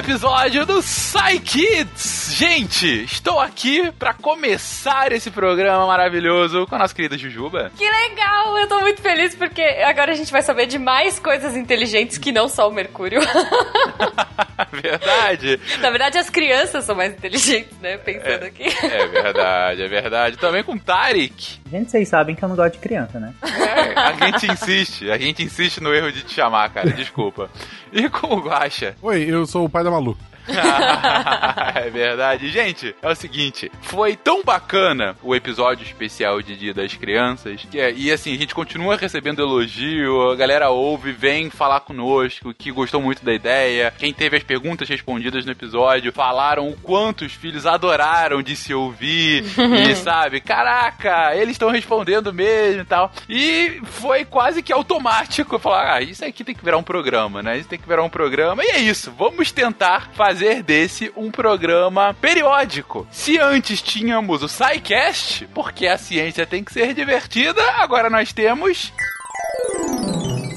episódio do Psy Kids. Gente, estou aqui para começar esse programa maravilhoso com a nossa querida Jujuba. Que legal! Eu tô muito feliz porque agora a gente vai saber de mais coisas inteligentes que não só o Mercúrio. verdade. Na verdade, as crianças são mais inteligentes, né? Pensando é, aqui. É verdade, é verdade. Também com Tarek. Gente, vocês sabem que eu não gosto de criança, né? É, a gente insiste, a gente insiste no erro de te chamar, cara, desculpa. E com o Guaxa. Oi, eu sou o pai da Malu. é verdade. Gente, é o seguinte: foi tão bacana o episódio especial de Dia das Crianças. Que é, e assim, a gente continua recebendo elogio, a galera ouve, vem falar conosco, que gostou muito da ideia. Quem teve as perguntas respondidas no episódio falaram o quanto os filhos adoraram de se ouvir. e sabe, caraca, eles estão respondendo mesmo e tal. E foi quase que automático falar: ah, isso aqui tem que virar um programa, né? Isso tem que virar um programa. E é isso, vamos tentar fazer fazer desse um programa periódico. Se antes tínhamos o SciCast, porque a ciência tem que ser divertida, agora nós temos.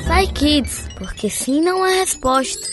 SciKids, porque sim não é resposta.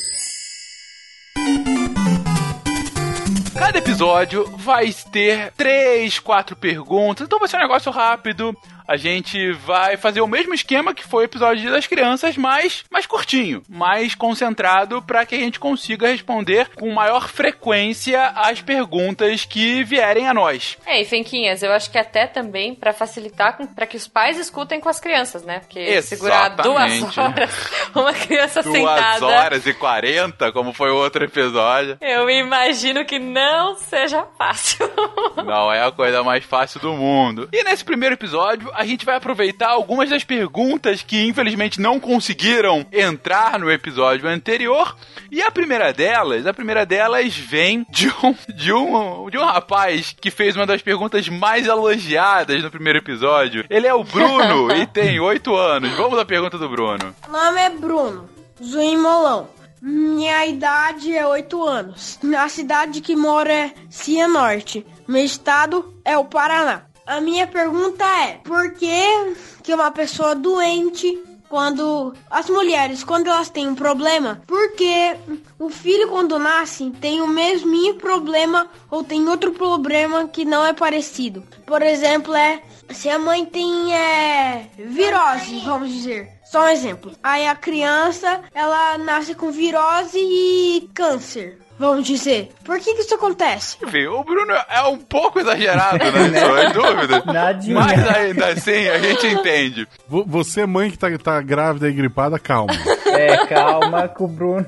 Cada episódio vai ter três, quatro perguntas, então vai ser um negócio rápido a gente vai fazer o mesmo esquema que foi o episódio das crianças, mas mais curtinho, mais concentrado para que a gente consiga responder com maior frequência as perguntas que vierem a nós. É, e Fenquinhas, eu acho que até também para facilitar para que os pais escutem com as crianças, né? Porque Exatamente. segurar duas horas uma criança duas sentada. Duas horas e quarenta, como foi o outro episódio. Eu imagino que não seja fácil. Não é a coisa mais fácil do mundo. E nesse primeiro episódio, a gente vai aproveitar algumas das perguntas que infelizmente não conseguiram entrar no episódio anterior. E a primeira delas, a primeira delas vem de um, de um, de um rapaz que fez uma das perguntas mais elogiadas no primeiro episódio. Ele é o Bruno e tem oito anos. Vamos à pergunta do Bruno. Meu nome é Bruno, Zuim Molão. Minha idade é 8 anos. A cidade que moro é Cianorte. Meu estado é o Paraná. A minha pergunta é: por que, que uma pessoa doente quando as mulheres, quando elas têm um problema, porque o filho quando nasce tem o mesmo problema ou tem outro problema que não é parecido. Por exemplo, é se a mãe tem é, virose, vamos dizer. Só um exemplo. Aí a criança, ela nasce com virose e câncer vamos dizer. Por que, que isso acontece? O Bruno é um pouco exagerado, né? Não é dúvida. Nadinha. Mas ainda assim, a gente entende. Você, mãe que tá, tá grávida e gripada, calma. É, calma com o Bruno.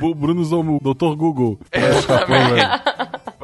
o Bruno usou o Dr. Google. Exatamente.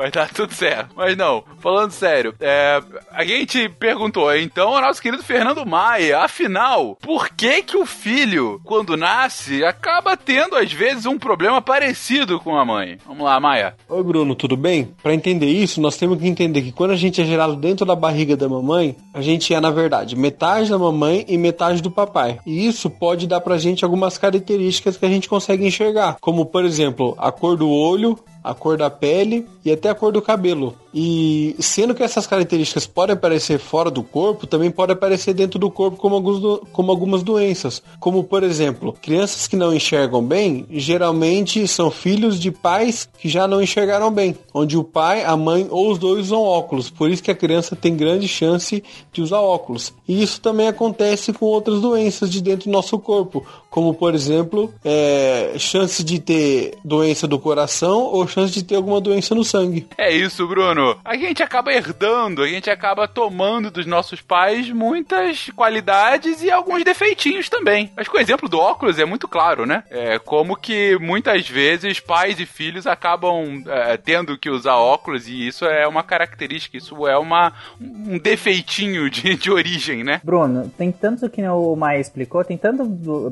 Vai dar tudo certo. Mas não, falando sério, é, a gente perguntou, então, ao nosso querido Fernando Maia, afinal, por que que o filho, quando nasce, acaba tendo, às vezes, um problema parecido com a mãe? Vamos lá, Maia. Oi, Bruno, tudo bem? Para entender isso, nós temos que entender que quando a gente é gerado dentro da barriga da mamãe, a gente é, na verdade, metade da mamãe e metade do papai. E isso pode dar pra gente algumas características que a gente consegue enxergar, como, por exemplo, a cor do olho, a cor da pele e até a cor do cabelo. E sendo que essas características podem aparecer fora do corpo, também podem aparecer dentro do corpo como, alguns, como algumas doenças. Como, por exemplo, crianças que não enxergam bem, geralmente são filhos de pais que já não enxergaram bem, onde o pai, a mãe ou os dois usam óculos. Por isso que a criança tem grande chance de usar óculos. E isso também acontece com outras doenças de dentro do nosso corpo, como por exemplo, é, chance de ter doença do coração ou chance de ter alguma doença no sangue. É isso, Bruno. A gente acaba herdando, a gente acaba tomando dos nossos pais muitas qualidades e alguns defeitinhos também. Acho que o exemplo do óculos é muito claro, né? É como que muitas vezes pais e filhos acabam é, tendo que usar óculos e isso é uma característica, isso é uma, um defeitinho de, de origem, né? Bruno, tem tanto que o Maia explicou, tem tantas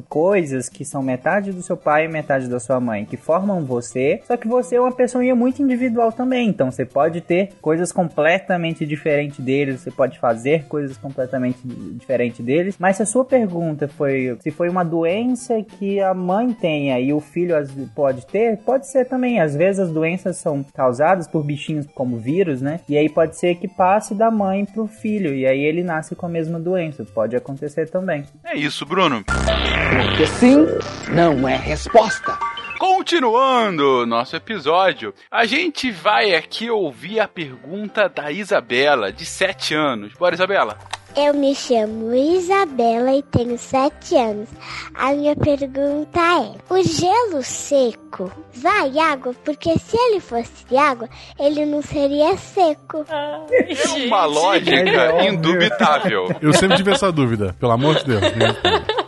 coisas que são metade do seu pai e metade da sua mãe, que formam você, só que você é uma pessoa muito individual também. Então você pode ter coisas completamente diferentes deles, você pode fazer coisas completamente diferentes deles. Mas se a sua pergunta foi se foi uma doença que a mãe tenha e o filho pode ter, pode ser também. Às vezes as doenças são causadas por bichinhos como vírus, né? E aí pode ser que passe da mãe pro filho e aí ele nasce com a mesma doença. Pode acontecer também. É isso, Bruno. Porque sim não é resposta. Continuando nosso episódio, a gente vai aqui ouvir a pergunta da Isabela, de 7 anos. Bora, Isabela. Eu me chamo Isabela e tenho sete anos. A minha pergunta é: o gelo seco vai água? Porque se ele fosse água, ele não seria seco. é uma lógica indubitável. Eu sempre tive essa dúvida, pelo amor de Deus.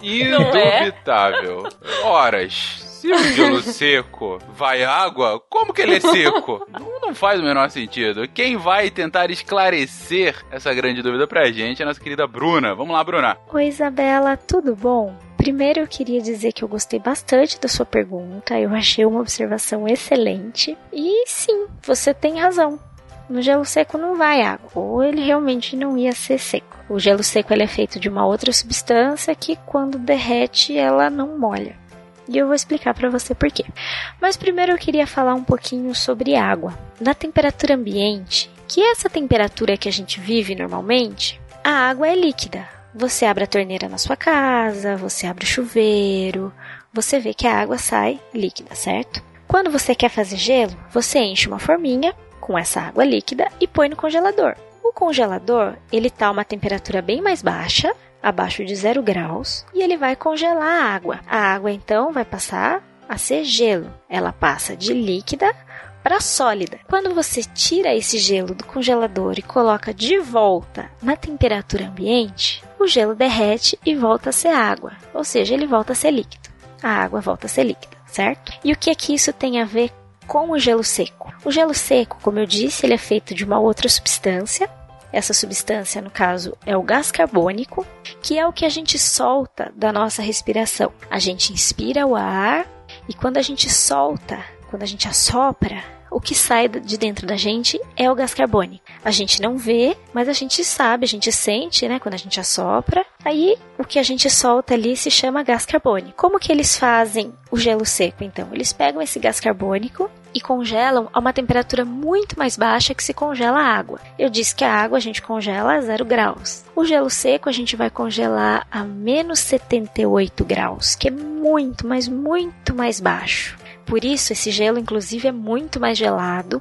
Indubitável. Horas se o gelo seco vai água, como que ele é seco? Não, não, faz o menor sentido. Quem vai tentar esclarecer essa grande dúvida pra gente é a nossa querida Bruna. Vamos lá, Bruna. Oi, Isabela, tudo bom? Primeiro eu queria dizer que eu gostei bastante da sua pergunta, eu achei uma observação excelente. E sim, você tem razão. No gelo seco não vai água, ou ele realmente não ia ser seco. O gelo seco ele é feito de uma outra substância que quando derrete ela não molha. E eu vou explicar para você por quê. Mas primeiro eu queria falar um pouquinho sobre água. Na temperatura ambiente, que é essa temperatura que a gente vive normalmente, a água é líquida. Você abre a torneira na sua casa, você abre o chuveiro, você vê que a água sai líquida, certo? Quando você quer fazer gelo, você enche uma forminha com essa água líquida e põe no congelador. O congelador, ele tá a uma temperatura bem mais baixa, abaixo de zero graus e ele vai congelar a água. A água então vai passar a ser gelo. Ela passa de líquida para sólida. Quando você tira esse gelo do congelador e coloca de volta na temperatura ambiente, o gelo derrete e volta a ser água, ou seja, ele volta a ser líquido. A água volta a ser líquida, certo? E o que é que isso tem a ver com o gelo seco? O gelo seco, como eu disse, ele é feito de uma outra substância essa substância, no caso, é o gás carbônico, que é o que a gente solta da nossa respiração. A gente inspira o ar e quando a gente solta, quando a gente assopra, o que sai de dentro da gente é o gás carbônico. A gente não vê, mas a gente sabe, a gente sente, né, quando a gente assopra. Aí o que a gente solta ali se chama gás carbônico. Como que eles fazem o gelo seco então? Eles pegam esse gás carbônico e congelam a uma temperatura muito mais baixa que se congela a água. Eu disse que a água a gente congela a zero graus. O gelo seco a gente vai congelar a menos 78 graus, que é muito, mas muito mais baixo. Por isso, esse gelo, inclusive, é muito mais gelado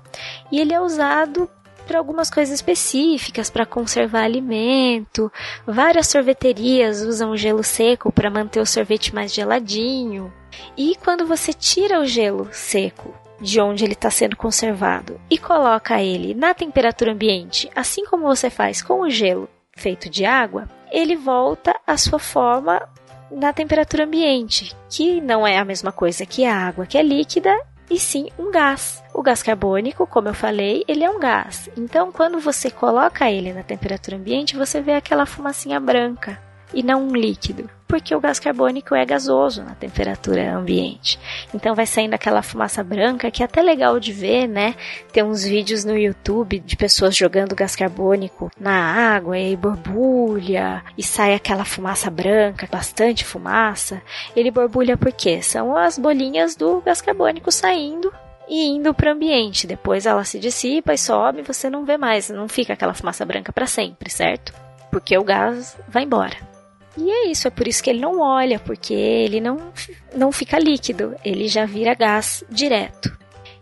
e ele é usado para algumas coisas específicas, para conservar alimento. Várias sorveterias usam gelo seco para manter o sorvete mais geladinho. E quando você tira o gelo seco de onde ele está sendo conservado e coloca ele na temperatura ambiente, assim como você faz com o gelo feito de água, ele volta à sua forma na temperatura ambiente, que não é a mesma coisa que a água que é líquida, e sim um gás. O gás carbônico, como eu falei, ele é um gás. Então, quando você coloca ele na temperatura ambiente, você vê aquela fumacinha branca e não um líquido porque o gás carbônico é gasoso na temperatura ambiente. Então vai saindo aquela fumaça branca que é até legal de ver, né? Tem uns vídeos no YouTube de pessoas jogando gás carbônico na água e borbulha e sai aquela fumaça branca, bastante fumaça. Ele borbulha porque são as bolinhas do gás carbônico saindo e indo para o ambiente. Depois ela se dissipa e sobe, você não vê mais, não fica aquela fumaça branca para sempre, certo? Porque o gás vai embora. E é isso, é por isso que ele não olha, porque ele não, não fica líquido, ele já vira gás direto.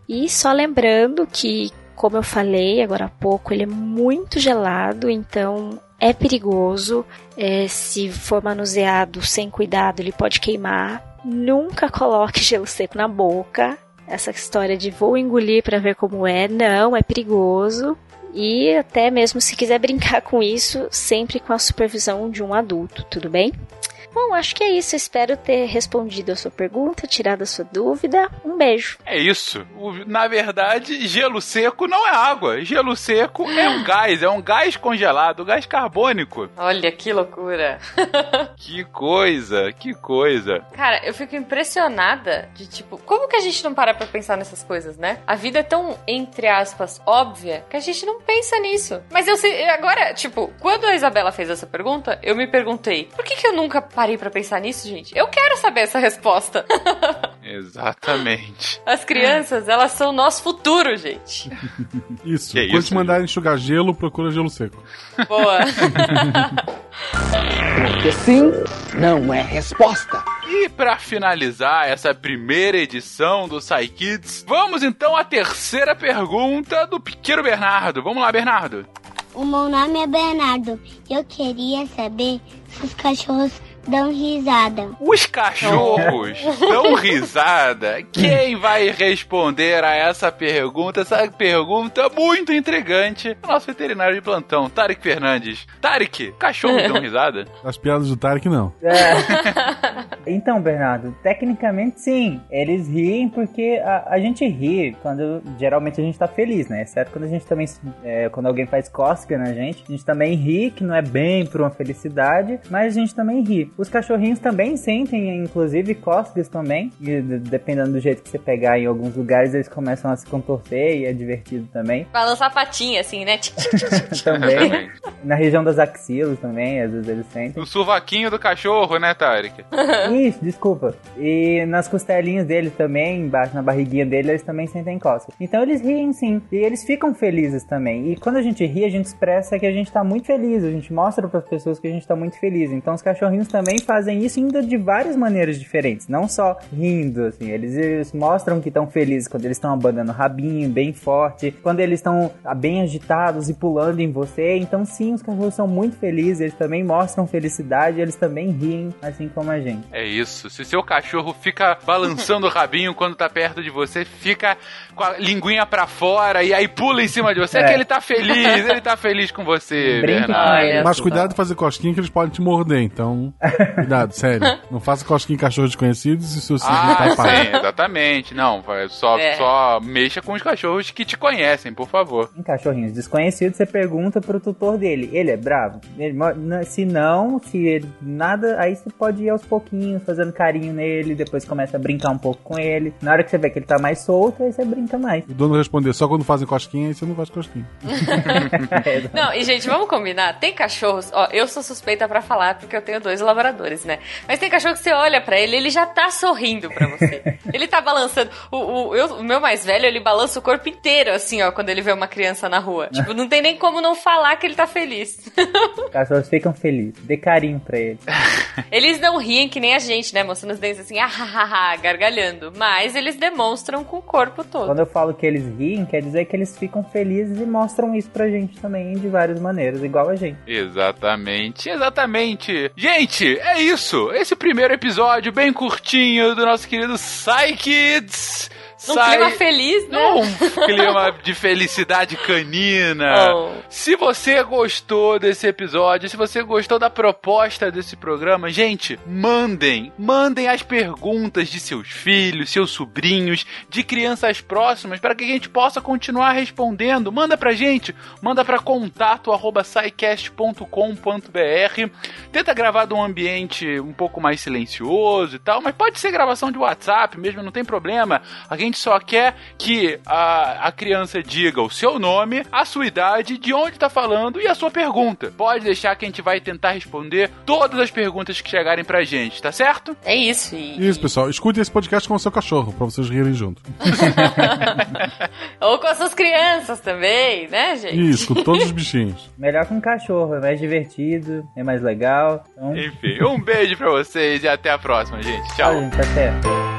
E só lembrando que, como eu falei agora há pouco, ele é muito gelado, então é perigoso. É, se for manuseado sem cuidado, ele pode queimar. Nunca coloque gelo seco na boca. Essa história de vou engolir para ver como é, não, é perigoso e até mesmo se quiser brincar com isso, sempre com a supervisão de um adulto, tudo bem? Bom, acho que é isso. Espero ter respondido a sua pergunta, tirado a sua dúvida. Um beijo. É isso. Na verdade, gelo seco não é água. Gelo seco é um gás, é um gás congelado, gás carbônico. Olha que loucura. que coisa, que coisa. Cara, eu fico impressionada de tipo, como que a gente não para pra pensar nessas coisas, né? A vida é tão, entre aspas, óbvia que a gente não pensa nisso. Mas eu sei, agora, tipo, quando a Isabela fez essa pergunta, eu me perguntei, por que que eu nunca parei para pensar nisso, gente? Eu quero saber essa resposta. Exatamente. As crianças, elas são nosso futuro, gente. Isso. Que Quando isso, te mandarem enxugar gelo, procura gelo seco. Boa. Porque sim não é resposta. E para finalizar essa primeira edição do Psy Kids, vamos então à terceira pergunta do pequeno Bernardo. Vamos lá, Bernardo. O meu nome é Bernardo. Eu queria saber se os cachorros dão risada. Os cachorros dão risada? Quem vai responder a essa pergunta? Essa pergunta muito intrigante. O nosso veterinário de plantão, Tarek Fernandes. Tarek, cachorros dão risada? As piadas do Tarek, não. É. Então, Bernardo, tecnicamente sim. Eles riem porque a, a gente ri quando geralmente a gente tá feliz, né? Exceto quando a gente também. é, quando alguém faz cócega na gente, a gente também ri, que não é bem por uma felicidade, mas a gente também ri. Os cachorrinhos também sentem, inclusive, cócegas também. E de- dependendo do jeito que você pegar em alguns lugares, eles começam a se contorcer e é divertido também. Balançar a patinha, assim, né? Também. Na região das axilas também, às vezes eles sentem. O sovaquinho do cachorro, né, Tarek? Isso, desculpa. E nas costelinhas deles também, embaixo na barriguinha dele, eles também sentem cócegas. Então eles riem sim. E eles ficam felizes também. E quando a gente ri, a gente expressa que a gente tá muito feliz. A gente mostra para as pessoas que a gente tá muito feliz. Então os cachorrinhos também fazem isso ainda de várias maneiras diferentes. Não só rindo, assim. Eles, eles mostram que estão felizes quando eles estão abanando o rabinho bem forte. Quando eles estão ah, bem agitados e pulando em você. Então sim, os cachorros são muito felizes. Eles também mostram felicidade. Eles também riem, assim como a gente. É isso. Se seu cachorro fica balançando o rabinho quando tá perto de você, fica com a linguinha pra fora e aí pula em cima de você, é, É. que ele tá feliz, ele tá feliz com você, Brinca com Bernardo. ele. Mas cuidado de fazer cosquinha que eles podem te morder, então. Cuidado, sério. Não faça cosquinha em cachorros desconhecidos e seu signo Ah, tá pago. sim, exatamente. Não, só, É. só mexa com os cachorros que te conhecem, por favor. Em cachorrinhos desconhecidos, você pergunta pro tutor dele. Ele é bravo? Ele se não, se ele nada, aí você pode ir aos pouquinhos, fazendo carinho nele, depois começa a brincar um pouco com ele. Na hora que você vê que ele tá mais solto, aí você brinca mais. O dono responder só quando fazem cosquinha, aí você não faz cosquinha. Não, e gente, vamos combinar. Tem cachorros, ó, eu sou suspeita pra falar porque eu tenho dois labradores, né? Mas tem cachorro que você olha pra ele, ele já tá sorrindo pra você. ele tá balançando. O, o, eu- o meu mais velho, ele balança o corpo inteiro, assim, ó, quando ele vê uma criança na rua. Tipo, não tem nem como não falar que ele tá feliz. Os cachorros ficam felizes. Dê carinho pra ele. Eles não riem que nem a gente, né? Mostrando os dentes assim, ah, ah, ah, ah, gargalhando. Mas eles demonstram com o corpo todo. Quando eu falo que eles riem, quer dizer que eles ficam felizes e mostram isso pra gente também de várias maneiras, igual a gente. Exatamente, exatamente. Gente, é isso. Esse primeiro episódio bem curtinho do nosso querido Psy Kids. Num Sai- clima feliz, né? Num clima de felicidade canina. Oh. Se você gostou desse episódio, se você gostou da proposta desse programa, gente, mandem, mandem as perguntas de seus filhos, seus sobrinhos, de crianças próximas, para que a gente possa continuar respondendo. Manda pra gente, manda pra contato arroba scicast.com.br. Tenta gravar de um ambiente um pouco mais silencioso e tal, mas pode ser gravação de WhatsApp mesmo, não tem problema. A gente só quer que a, a criança diga o seu nome, a sua idade, de onde tá falando e a sua pergunta. Pode deixar que a gente vai tentar responder todas as perguntas que chegarem pra gente, tá certo? É isso. E, Isso, pessoal. Escute esse podcast com o seu cachorro, pra vocês rirem junto. Ou com as suas crianças também, né, gente? Isso, com todos os bichinhos. Melhor com cachorro, é mais divertido, é mais legal. Então, Enfim, um beijo pra vocês e até a próxima, gente. tchau, Tchau. gente, até.